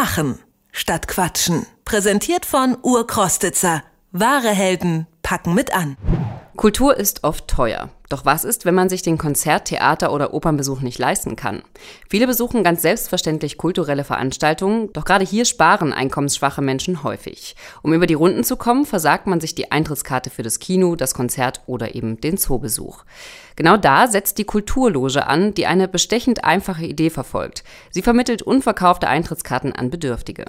Machen statt Quatschen. Präsentiert von Urkrostitzer. Wahre Helden packen mit an. Kultur ist oft teuer. Doch was ist, wenn man sich den Konzert-, Theater- oder Opernbesuch nicht leisten kann? Viele besuchen ganz selbstverständlich kulturelle Veranstaltungen, doch gerade hier sparen einkommensschwache Menschen häufig. Um über die Runden zu kommen, versagt man sich die Eintrittskarte für das Kino, das Konzert oder eben den Zoobesuch. Genau da setzt die Kulturloge an, die eine bestechend einfache Idee verfolgt. Sie vermittelt unverkaufte Eintrittskarten an Bedürftige.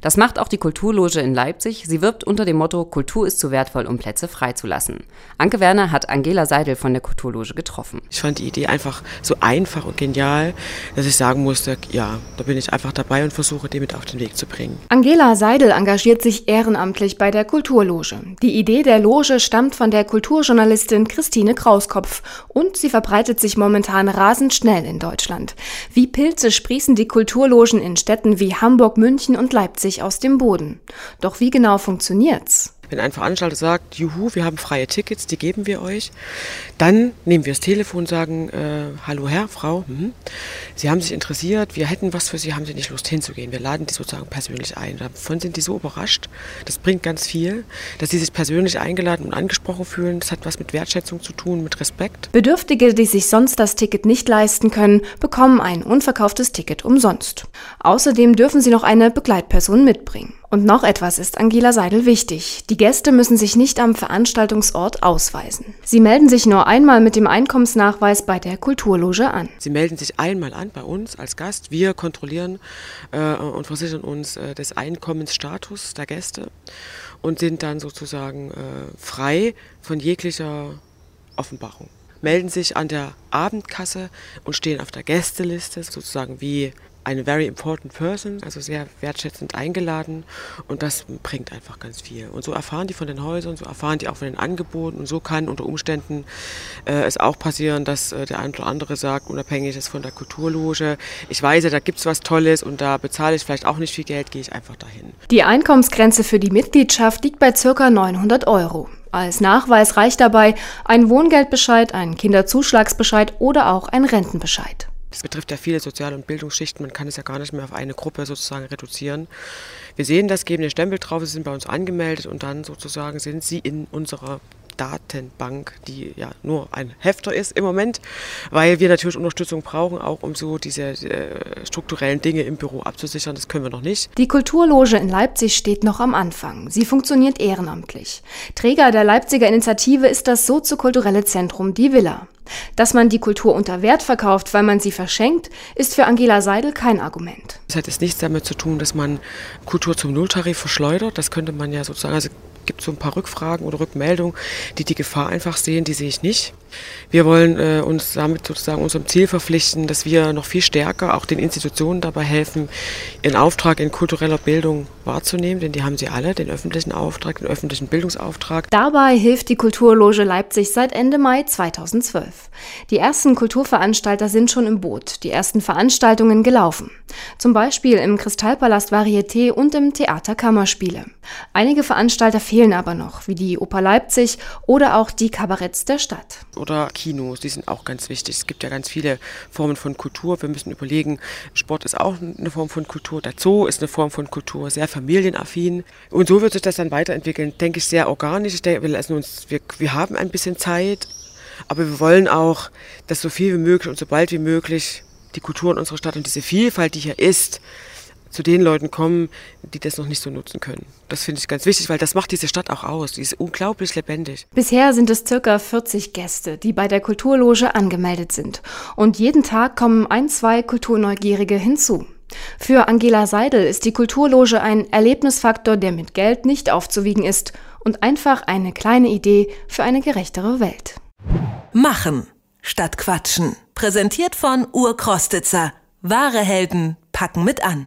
Das macht auch die Kulturloge in Leipzig. Sie wirbt unter dem Motto Kultur ist zu wertvoll, um Plätze freizulassen. Anke Werner hat Angela Seidel von der Kulturloge getroffen. Ich fand die Idee einfach so einfach und genial, dass ich sagen musste, ja, da bin ich einfach dabei und versuche, die mit auf den Weg zu bringen. Angela Seidel engagiert sich ehrenamtlich bei der Kulturloge. Die Idee der Loge stammt von der Kulturjournalistin Christine Krauskopf und sie verbreitet sich momentan rasend schnell in Deutschland. Wie Pilze sprießen die Kulturlogen in Städten wie Hamburg, München und Leipzig aus dem Boden. Doch wie genau funktioniert's? Wenn ein Veranstalter sagt, juhu, wir haben freie Tickets, die geben wir euch, dann nehmen wir das Telefon sagen, äh, hallo Herr, Frau, mh, Sie haben sich interessiert, wir hätten was für Sie, haben Sie nicht Lust hinzugehen? Wir laden die sozusagen persönlich ein. Davon sind die so überrascht, das bringt ganz viel, dass sie sich persönlich eingeladen und angesprochen fühlen. Das hat was mit Wertschätzung zu tun, mit Respekt. Bedürftige, die sich sonst das Ticket nicht leisten können, bekommen ein unverkauftes Ticket umsonst. Außerdem dürfen sie noch eine Begleitperson mitbringen. Und noch etwas ist Angela Seidel wichtig. Die Gäste müssen sich nicht am Veranstaltungsort ausweisen. Sie melden sich nur einmal mit dem Einkommensnachweis bei der Kulturloge an. Sie melden sich einmal an bei uns als Gast. Wir kontrollieren äh, und versichern uns äh, des Einkommensstatus der Gäste und sind dann sozusagen äh, frei von jeglicher Offenbarung melden sich an der Abendkasse und stehen auf der Gästeliste, sozusagen wie eine very important person, also sehr wertschätzend eingeladen und das bringt einfach ganz viel. Und so erfahren die von den Häusern, so erfahren die auch von den Angeboten und so kann unter Umständen äh, es auch passieren, dass äh, der eine oder andere sagt, unabhängig ist von der Kulturloge, ich weiß da gibt es was Tolles und da bezahle ich vielleicht auch nicht viel Geld, gehe ich einfach dahin. Die Einkommensgrenze für die Mitgliedschaft liegt bei ca. 900 Euro. Als Nachweis reicht dabei ein Wohngeldbescheid, ein Kinderzuschlagsbescheid oder auch ein Rentenbescheid. Das betrifft ja viele Sozial- und Bildungsschichten. Man kann es ja gar nicht mehr auf eine Gruppe sozusagen reduzieren. Wir sehen das, geben den Stempel drauf, sie sind bei uns angemeldet und dann sozusagen sind sie in unserer Datenbank, die ja nur ein Hefter ist im Moment, weil wir natürlich Unterstützung brauchen, auch um so diese äh, strukturellen Dinge im Büro abzusichern. Das können wir noch nicht. Die Kulturloge in Leipzig steht noch am Anfang. Sie funktioniert ehrenamtlich. Träger der Leipziger Initiative ist das soziokulturelle Zentrum Die Villa. Dass man die Kultur unter Wert verkauft, weil man sie verschenkt, ist für Angela Seidel kein Argument. Es hat jetzt nichts damit zu tun, dass man Kultur zum Nulltarif verschleudert. Das könnte man ja sozusagen, also gibt so ein paar Rückfragen oder Rückmeldungen, die die Gefahr einfach sehen, die sehe ich nicht. Wir wollen äh, uns damit sozusagen unserem Ziel verpflichten, dass wir noch viel stärker auch den Institutionen dabei helfen, ihren Auftrag in kultureller Bildung wahrzunehmen, denn die haben sie alle, den öffentlichen Auftrag, den öffentlichen Bildungsauftrag. Dabei hilft die Kulturloge Leipzig seit Ende Mai 2012. Die ersten Kulturveranstalter sind schon im Boot, die ersten Veranstaltungen gelaufen. Zum Beispiel im Kristallpalast Varieté und im Theater Kammerspiele. Einige Veranstalter fehlen aber noch, wie die Oper Leipzig oder auch die Kabaretts der Stadt oder Kinos, die sind auch ganz wichtig. Es gibt ja ganz viele Formen von Kultur. Wir müssen überlegen, Sport ist auch eine Form von Kultur, der Zoo ist eine Form von Kultur, sehr familienaffin. Und so wird sich das dann weiterentwickeln, denke ich, sehr organisch. Ich denke, wir, lassen uns, wir, wir haben ein bisschen Zeit, aber wir wollen auch, dass so viel wie möglich und so bald wie möglich die Kultur in unserer Stadt und diese Vielfalt, die hier ist, zu den Leuten kommen, die das noch nicht so nutzen können. Das finde ich ganz wichtig, weil das macht diese Stadt auch aus. Die ist unglaublich lebendig. Bisher sind es circa 40 Gäste, die bei der Kulturloge angemeldet sind. Und jeden Tag kommen ein, zwei Kulturneugierige hinzu. Für Angela Seidel ist die Kulturloge ein Erlebnisfaktor, der mit Geld nicht aufzuwiegen ist und einfach eine kleine Idee für eine gerechtere Welt. Machen statt Quatschen. Präsentiert von Urkrostitzer. Wahre Helden packen mit an.